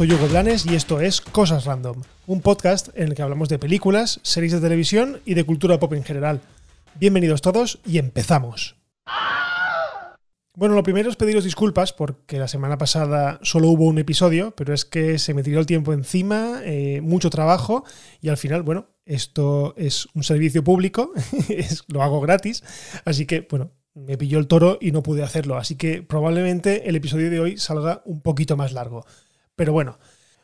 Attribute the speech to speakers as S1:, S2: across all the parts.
S1: soy Hugo Blanes y esto es Cosas Random, un podcast en el que hablamos de películas, series de televisión y de cultura pop en general. Bienvenidos todos y empezamos. Bueno, lo primero es pediros disculpas porque la semana pasada solo hubo un episodio, pero es que se me tiró el tiempo encima, eh, mucho trabajo y al final, bueno, esto es un servicio público, lo hago gratis, así que, bueno, me pilló el toro y no pude hacerlo, así que probablemente el episodio de hoy salga un poquito más largo. Pero bueno,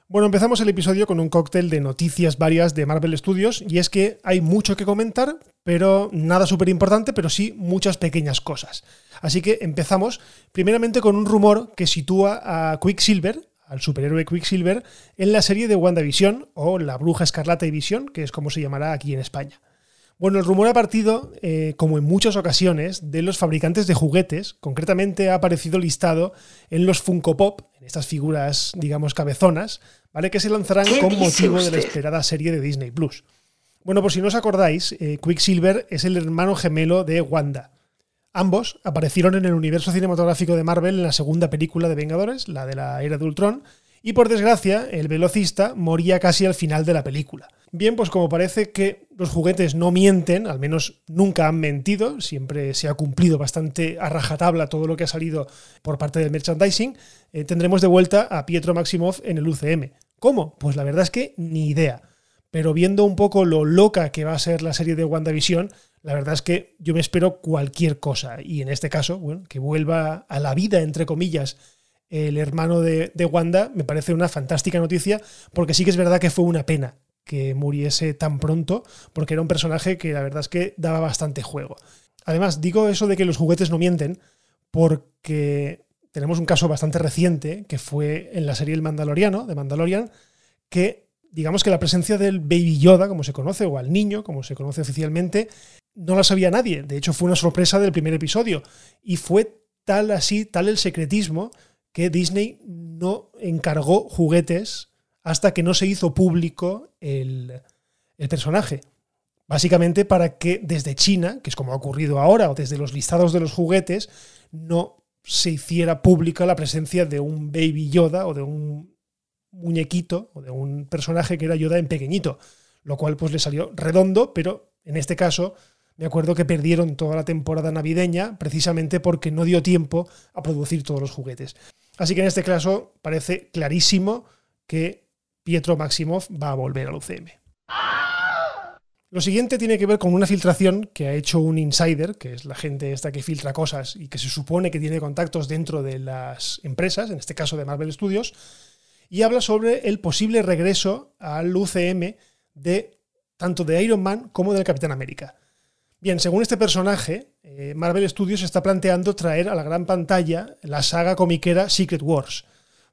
S1: bueno, empezamos el episodio con un cóctel de noticias varias de Marvel Studios y es que hay mucho que comentar, pero nada súper importante, pero sí muchas pequeñas cosas. Así que empezamos primeramente con un rumor que sitúa a Quicksilver, al superhéroe Quicksilver, en la serie de WandaVision o La Bruja Escarlata y Visión, que es como se llamará aquí en España. Bueno, el rumor ha partido, eh, como en muchas ocasiones, de los fabricantes de juguetes. Concretamente ha aparecido listado en los Funko Pop, en estas figuras, digamos, cabezonas, ¿vale? Que se lanzarán con motivo de la esperada serie de Disney Plus. Bueno, por si no os acordáis, eh, Quicksilver es el hermano gemelo de Wanda. Ambos aparecieron en el universo cinematográfico de Marvel en la segunda película de Vengadores, la de la Era de Ultron, y por desgracia, el velocista moría casi al final de la película. Bien, pues como parece que los juguetes no mienten, al menos nunca han mentido, siempre se ha cumplido bastante a rajatabla todo lo que ha salido por parte del merchandising, eh, tendremos de vuelta a Pietro Maximoff en el UCM. ¿Cómo? Pues la verdad es que ni idea. Pero viendo un poco lo loca que va a ser la serie de WandaVision, la verdad es que yo me espero cualquier cosa. Y en este caso, bueno, que vuelva a la vida, entre comillas, el hermano de, Wanda, me parece una fantástica noticia, porque sí que es verdad que fue una pena que muriese tan pronto, porque era un personaje que la verdad es que daba bastante juego. Además, digo eso de que los juguetes no mienten, porque tenemos un caso bastante reciente, que fue en la serie El Mandaloriano, de Mandalorian, que digamos que la presencia del Baby Yoda, como se conoce, o al niño, como se conoce oficialmente, no la sabía nadie. De hecho, fue una sorpresa del primer episodio. Y fue tal así, tal el secretismo, que Disney no encargó juguetes hasta que no se hizo público el, personaje. Básicamente para que desde China, que es como ha ocurrido ahora, o desde los listados de los juguetes, no se hiciera pública la presencia de un Baby Yoda o de un muñequito o de un personaje que era Yoda en pequeñito, lo cual pues le salió redondo, pero en este caso me acuerdo que perdieron toda la temporada navideña precisamente porque no dio tiempo a producir todos los juguetes. Así que en este caso parece clarísimo que Pietro Maximoff va a volver al UCM. Lo siguiente tiene que ver con una filtración que ha hecho un insider, que es la gente esta que filtra cosas y que se supone que tiene contactos dentro de las empresas, en este caso de Marvel Studios, y habla sobre el posible regreso al UCM de tanto de Iron Man como del Capitán América. Bien, según este personaje, eh, Marvel Studios está planteando traer a la gran pantalla la saga comiquera Secret Wars.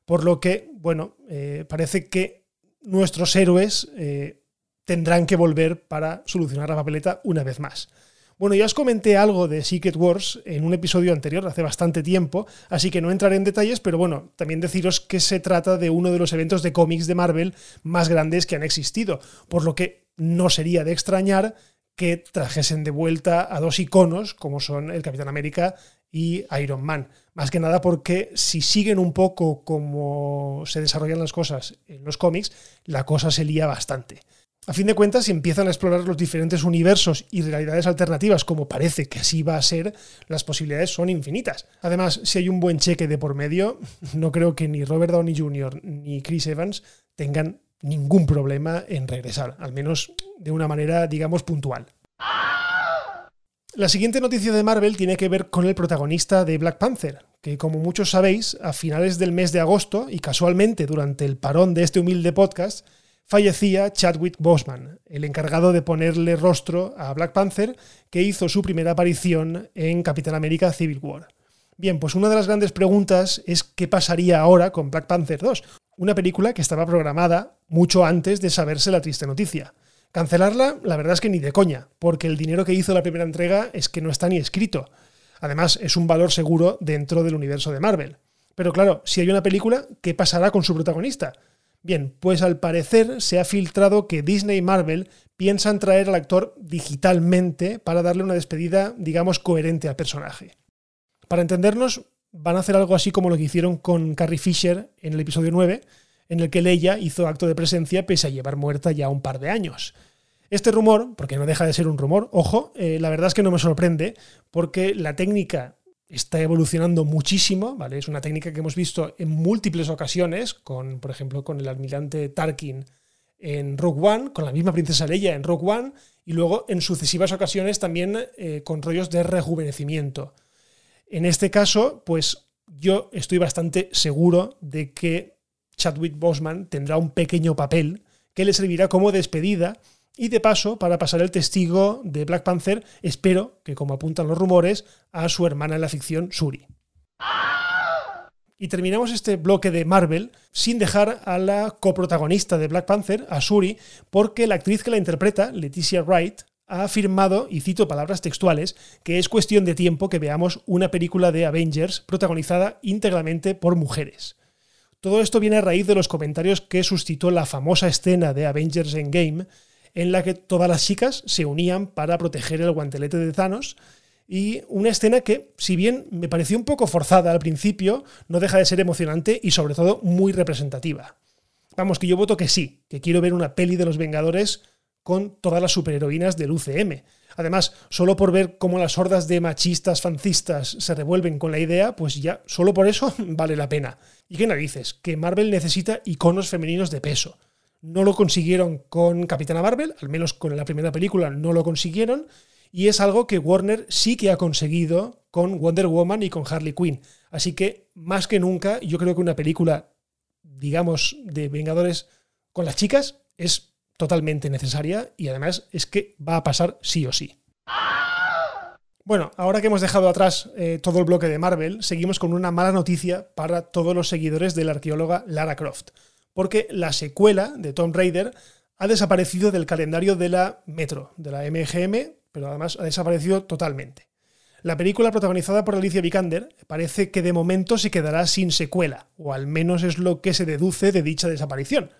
S1: Por lo que, bueno, eh, parece que nuestros héroes eh, tendrán que volver para solucionar la papeleta una vez más. Bueno, ya os comenté algo de Secret Wars en un episodio anterior, hace bastante tiempo, así que no entraré en detalles, pero bueno, también deciros que se trata de uno de los eventos de cómics de Marvel más grandes que han existido, por lo que no sería de extrañar que trajesen de vuelta a dos iconos como son el Capitán América y Iron Man. Más que nada porque si siguen un poco como se desarrollan las cosas en los cómics, la cosa se lía bastante. A fin de cuentas, si empiezan a explorar los diferentes universos y realidades alternativas, como parece que así va a ser, las posibilidades son infinitas. Además, si hay un buen cheque de por medio, no creo que ni Robert Downey Jr. ni Chris Evans tengan ningún problema en regresar, al menos de una manera, digamos, puntual. La siguiente noticia de Marvel tiene que ver con el protagonista de Black Panther, que como muchos sabéis, a finales del mes de agosto, y casualmente durante el parón de este humilde podcast, fallecía Chadwick Boseman, el encargado de ponerle rostro a Black Panther, que hizo su primera aparición en Capitán América Civil War. Bien, pues una de las grandes preguntas es qué pasaría ahora con Black Panther 2, una película que estaba programada mucho antes de saberse la triste noticia. Cancelarla, la verdad es que ni de coña, porque el dinero que hizo la primera entrega es que no está ni escrito. Además, es un valor seguro dentro del universo de Marvel. Pero claro, si hay una película, ¿qué pasará con su protagonista? Bien, pues al parecer se ha filtrado que Disney y Marvel piensan traer al actor digitalmente para darle una despedida, digamos, coherente al personaje. Para entendernos, van a hacer algo así como lo que hicieron con Carrie Fisher en el episodio 9, en el que Leia hizo acto de presencia pese a llevar muerta ya un par de años. Este rumor, porque no deja de ser un rumor, ojo, eh, la verdad es que no me sorprende, porque la técnica está evolucionando muchísimo, ¿vale? Es una técnica que hemos visto en múltiples ocasiones, con, por ejemplo, con el almirante Tarkin en Rogue One, con la misma princesa Leia en Rogue One, y luego en sucesivas ocasiones también eh, con rollos de rejuvenecimiento. En este caso, pues yo estoy bastante seguro de que Chadwick Boseman tendrá un pequeño papel que le servirá como despedida y de paso, para pasar el testigo de Black Panther, espero que, como apuntan los rumores, a su hermana en la ficción, Suri. Y terminamos este bloque de Marvel sin dejar a la coprotagonista de Black Panther, a Suri, porque la actriz que la interpreta, Leticia Wright, ha afirmado, y cito palabras textuales, que es cuestión de tiempo que veamos una película de Avengers protagonizada íntegramente por mujeres. Todo esto viene a raíz de los comentarios que suscitó la famosa escena de Avengers Endgame, en la que todas las chicas se unían para proteger el guantelete de Thanos. Y una escena que, si bien me pareció un poco forzada al principio, no deja de ser emocionante y sobre todo muy representativa. Vamos, que yo voto que sí, que quiero ver una peli de los Vengadores con todas las superheroínas del UCM. Además, solo por ver cómo las hordas de machistas fancistas se revuelven con la idea, pues ya solo por eso vale la pena. ¿Y qué narices? Que Marvel necesita iconos femeninos de peso. No lo consiguieron con Capitana Marvel, al menos con la primera película no lo consiguieron, y es algo que Warner sí que ha conseguido con Wonder Woman y con Harley Quinn. Así que, más que nunca, yo creo que una película, digamos, de Vengadores con las chicas es totalmente necesaria y además es que va a pasar sí o sí. Bueno, ahora que hemos dejado atrás eh, todo el bloque de Marvel, seguimos con una mala noticia para todos los seguidores de la arqueóloga Lara Croft porque la secuela de Tomb Raider ha desaparecido del calendario de la Metro, de la MGM, pero además ha desaparecido totalmente. La película protagonizada por Alicia Vikander parece que de momento se quedará sin secuela, o al menos es lo que se deduce de dicha desaparición.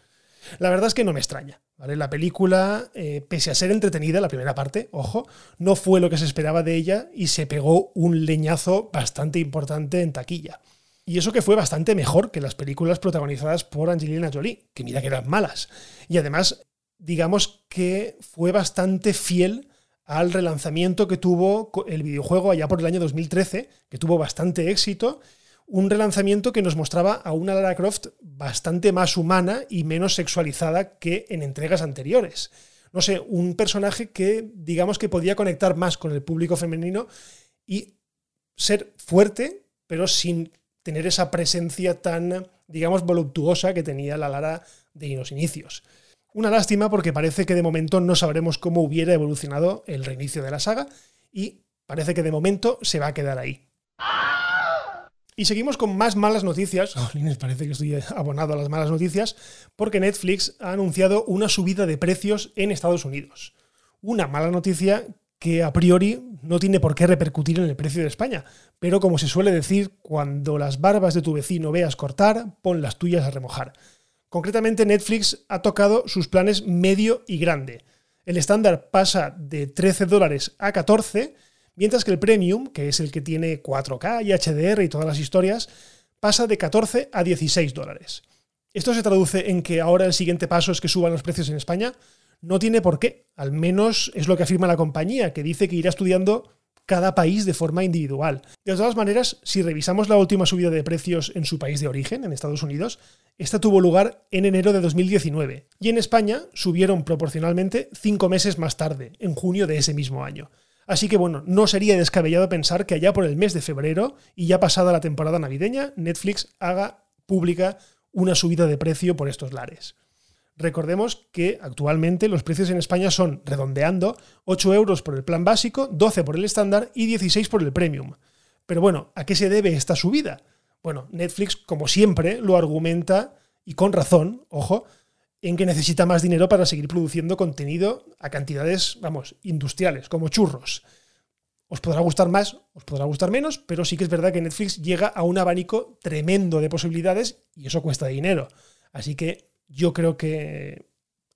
S1: La verdad es que no me extraña. La película, eh, pese a ser entretenida, la primera parte, ojo, no fue lo que se esperaba de ella y se pegó un leñazo bastante importante en taquilla. Y eso que fue bastante mejor que las películas protagonizadas por Angelina Jolie, que mira que eran malas. Y además, digamos que fue bastante fiel al relanzamiento que tuvo el videojuego allá por el año 2013, que tuvo bastante éxito. Un relanzamiento que nos mostraba a una Lara Croft bastante más humana y menos sexualizada que en entregas anteriores. No sé, un personaje que digamos que podía conectar más con el público femenino y ser fuerte, pero sin tener esa presencia tan, digamos, voluptuosa que tenía la Lara de los inicios. Una lástima porque parece que de momento no sabremos cómo hubiera evolucionado el reinicio de la saga y parece que de momento se va a quedar ahí. Y seguimos con más malas noticias. parece que estoy abonado a las malas noticias porque Netflix ha anunciado una subida de precios en Estados Unidos. Una mala noticia que a priori no tiene por qué repercutir en el precio de España. Pero como se suele decir, cuando las barbas de tu vecino veas cortar, pon las tuyas a remojar. Concretamente Netflix ha tocado sus planes medio y grande. El estándar pasa de 13 dólares a 14, mientras que el premium, que es el que tiene 4K y HDR y todas las historias, pasa de 14 a 16 dólares. Esto se traduce en que ahora el siguiente paso es que suban los precios en España. No tiene por qué, al menos es lo que afirma la compañía, que dice que irá estudiando cada país de forma individual. De todas maneras, si revisamos la última subida de precios en su país de origen, en Estados Unidos, esta tuvo lugar en enero de 2019 y en España subieron proporcionalmente cinco meses más tarde, en junio de ese mismo año. Así que bueno, no sería descabellado pensar que allá por el mes de febrero y ya pasada la temporada navideña, Netflix haga pública una subida de precio por estos lares. Recordemos que actualmente los precios en España son, redondeando, 8 euros por el plan básico, 12 por el estándar y 16 por el premium. Pero bueno, ¿a qué se debe esta subida? Bueno, Netflix, como siempre, lo argumenta, y con razón, ojo, en que necesita más dinero para seguir produciendo contenido a cantidades, vamos, industriales, como churros. Os podrá gustar más, os podrá gustar menos, pero sí que es verdad que Netflix llega a un abanico tremendo de posibilidades y eso cuesta dinero. Así que yo creo que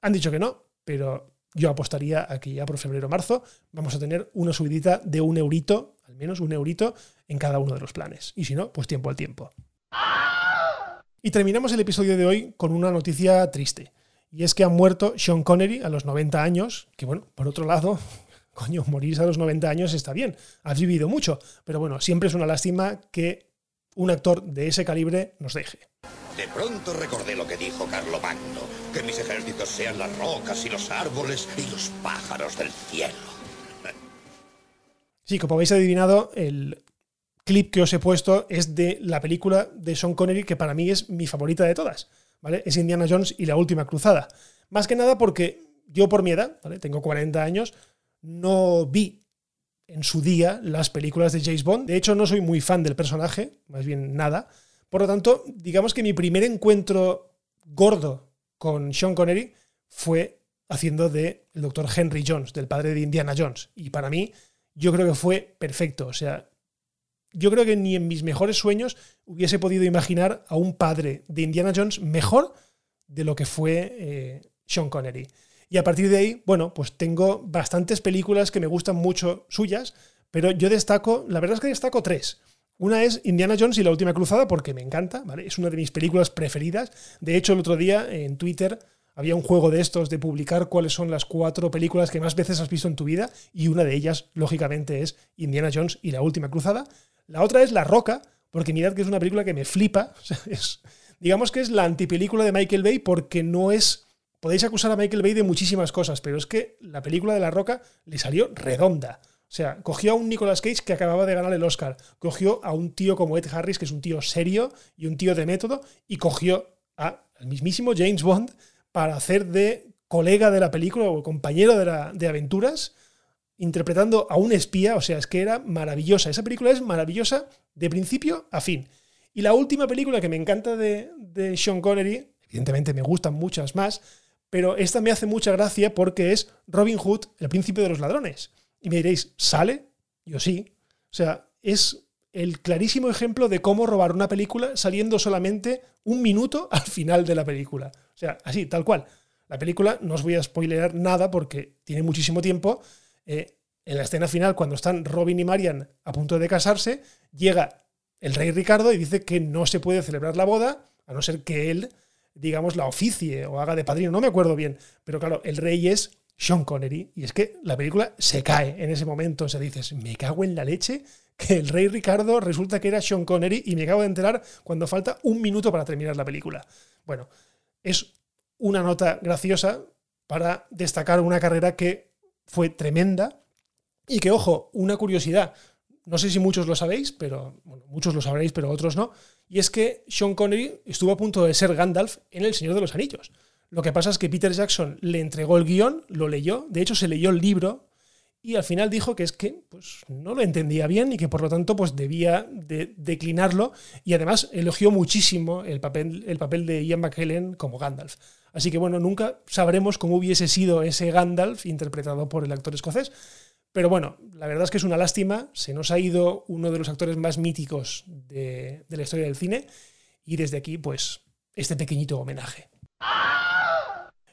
S1: han dicho que no, pero yo apostaría a que ya por febrero o marzo vamos a tener una subidita de un eurito, al menos un eurito, en cada uno de los planes. Y si no, pues tiempo al tiempo. Y terminamos el episodio de hoy con una noticia triste. Y es que ha muerto Sean Connery a los 90 años, que bueno, por otro lado, coño, morirse a los 90 años está bien, has vivido mucho, pero bueno, siempre es una lástima que un actor de ese calibre nos deje.
S2: De pronto recordé lo que dijo Carlomagno, que mis ejércitos sean las rocas y los árboles y los pájaros del cielo.
S1: Sí, como habéis adivinado, el clip que os he puesto es de la película de Sean Connery, que para mí es mi favorita de todas, Es Indiana Jones y la última cruzada. Más que nada porque yo por mi edad. Tengo 40 años, no vi en su día las películas de James Bond. De hecho, no soy muy fan del personaje, más bien nada. Por lo tanto, digamos que mi primer encuentro gordo con Sean Connery fue haciendo de el doctor Henry Jones, del padre de Indiana Jones. Y para mí, yo creo que fue perfecto. O sea, yo creo que ni en mis mejores sueños hubiese podido imaginar a un padre de Indiana Jones mejor de lo que fue eh, Sean Connery. Y a partir de ahí, bueno, pues tengo bastantes películas que me gustan mucho suyas, pero yo destaco, la verdad es que destaco tres. Una es Indiana Jones y la última cruzada porque me encanta, ¿vale? Es una de mis películas preferidas. De hecho, el otro día en Twitter había un juego de estos de publicar cuáles son las cuatro películas que más veces has visto en tu vida y una de ellas, lógicamente, es Indiana Jones y la última cruzada. La otra es La Roca, porque mirad que es una película que me flipa. es, digamos que es la antipelícula de Michael Bay porque no es podéis acusar a Michael Bay de muchísimas cosas, pero es que la película de La Roca le salió redonda. O sea, cogió a un Nicolas Cage que acababa de ganar el Oscar, cogió a un tío como Ed Harris, que es un tío serio y un tío de método, y cogió al mismísimo James Bond para hacer de colega de la película o compañero de, la, de aventuras, interpretando a un espía. O sea, es que era maravillosa. Esa película es maravillosa de principio a fin. Y la última película que me encanta de, de Sean Connery, evidentemente me gustan muchas más, pero esta me hace mucha gracia porque es Robin Hood, el príncipe de los ladrones. Y me diréis, ¿sale? Yo sí. O sea, es el clarísimo ejemplo de cómo robar una película saliendo solamente un minuto al final de la película. O sea, así, tal cual. La película, no os voy a spoilear nada porque tiene muchísimo tiempo. Eh, en la escena final, cuando están Robin y Marian a punto de casarse, llega el rey Ricardo y dice que no se puede celebrar la boda a no ser que él digamos, la oficie o haga de padrino, no me acuerdo bien, pero claro, el rey es Sean Connery y es que la película se cae en ese momento, o sea, dices, me cago en la leche que el rey Ricardo resulta que era Sean Connery y me acabo de enterar cuando falta un minuto para terminar la película. Bueno, es una nota graciosa para destacar una carrera que fue tremenda y que, ojo, una curiosidad, no sé si muchos lo sabéis, pero bueno, muchos lo sabréis, pero otros no. Y es que Sean Connery estuvo a punto de ser Gandalf en El Señor de los Anillos. Lo que pasa es que Peter Jackson le entregó el guion, lo leyó, de hecho se leyó el libro y al final dijo que es que pues, no lo entendía bien y que por lo tanto pues, debía de declinarlo y además elogió muchísimo el papel, el papel de Ian McKellen como Gandalf. Así que bueno, nunca sabremos cómo hubiese sido ese Gandalf interpretado por el actor escocés. Pero bueno, la verdad es que es una lástima. Se nos ha ido uno de los actores más míticos de, la historia del cine. Y desde aquí, pues, este pequeñito homenaje.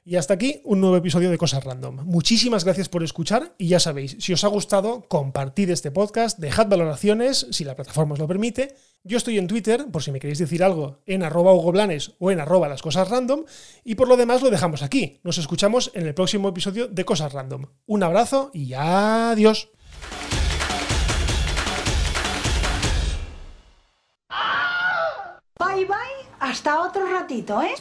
S1: Y hasta aquí un nuevo episodio de Cosas Random. Muchísimas gracias por escuchar y ya sabéis, si os ha gustado, compartid este podcast, dejad valoraciones, si la plataforma os lo permite. Yo estoy en Twitter, por si me queréis decir algo, en arroba Hugo o en arroba las cosas random. Y por lo demás lo dejamos aquí. Nos escuchamos en el próximo episodio de Cosas Random. Un abrazo y adiós.
S3: Bye bye, hasta otro ratito, ¿eh?